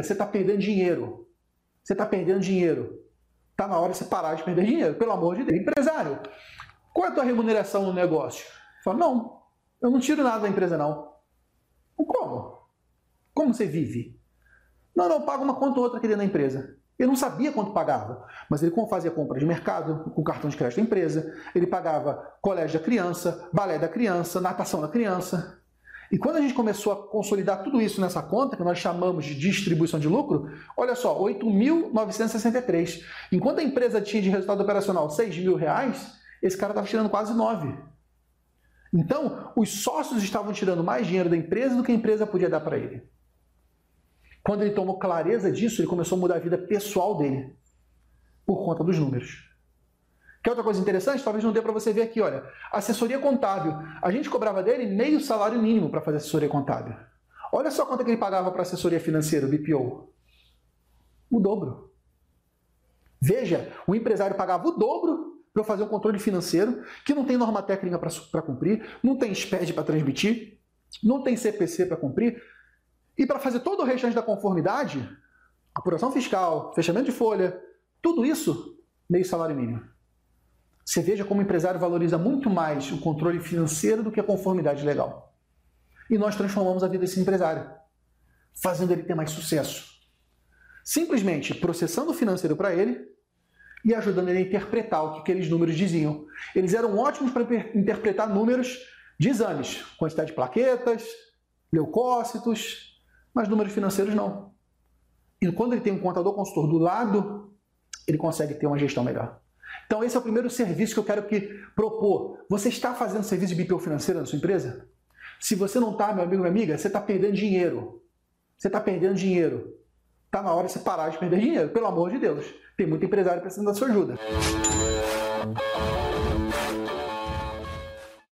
Você está perdendo dinheiro. Você está perdendo dinheiro. Está na hora de você parar de perder dinheiro, pelo amor de Deus. Empresário, qual é a tua remuneração no negócio? Fala, não, eu não tiro nada da empresa, não. Como? Como você vive? Não, não, eu pago uma conta ou outra aqui dentro da empresa. Ele não sabia quanto pagava, mas ele fazia compra de mercado com cartão de crédito da empresa, ele pagava colégio da criança, balé da criança, natação da criança. E quando a gente começou a consolidar tudo isso nessa conta, que nós chamamos de distribuição de lucro, olha só, 8.963. Enquanto a empresa tinha de resultado operacional 6 mil reais, esse cara estava tirando quase 9. Então, os sócios estavam tirando mais dinheiro da empresa do que a empresa podia dar para ele. Quando ele tomou clareza disso, ele começou a mudar a vida pessoal dele por conta dos números. Quer outra coisa interessante? Talvez não dê para você ver aqui, olha. Assessoria contábil. A gente cobrava dele meio salário mínimo para fazer assessoria contábil. Olha só quanto é que ele pagava para assessoria financeira, BPO. O dobro. Veja, o empresário pagava o dobro para fazer um controle financeiro, que não tem norma técnica para cumprir, não tem SPED para transmitir, não tem CPC para cumprir, e para fazer todo o restante da conformidade, apuração fiscal, fechamento de folha, tudo isso, meio salário mínimo. Você veja como o empresário valoriza muito mais o controle financeiro do que a conformidade legal. E nós transformamos a vida desse empresário, fazendo ele ter mais sucesso. Simplesmente processando o financeiro para ele e ajudando ele a interpretar o que aqueles números diziam. Eles eram ótimos para interpretar números de exames, quantidade de plaquetas, leucócitos, mas números financeiros não. E quando ele tem um contador consultor do lado, ele consegue ter uma gestão melhor. Então esse é o primeiro serviço que eu quero que propor. Você está fazendo serviço de BPO financeiro na sua empresa? Se você não está, meu amigo, minha amiga, você está perdendo dinheiro. Você está perdendo dinheiro. Está na hora de você parar de perder dinheiro, pelo amor de Deus. Tem muito empresário precisando da sua ajuda.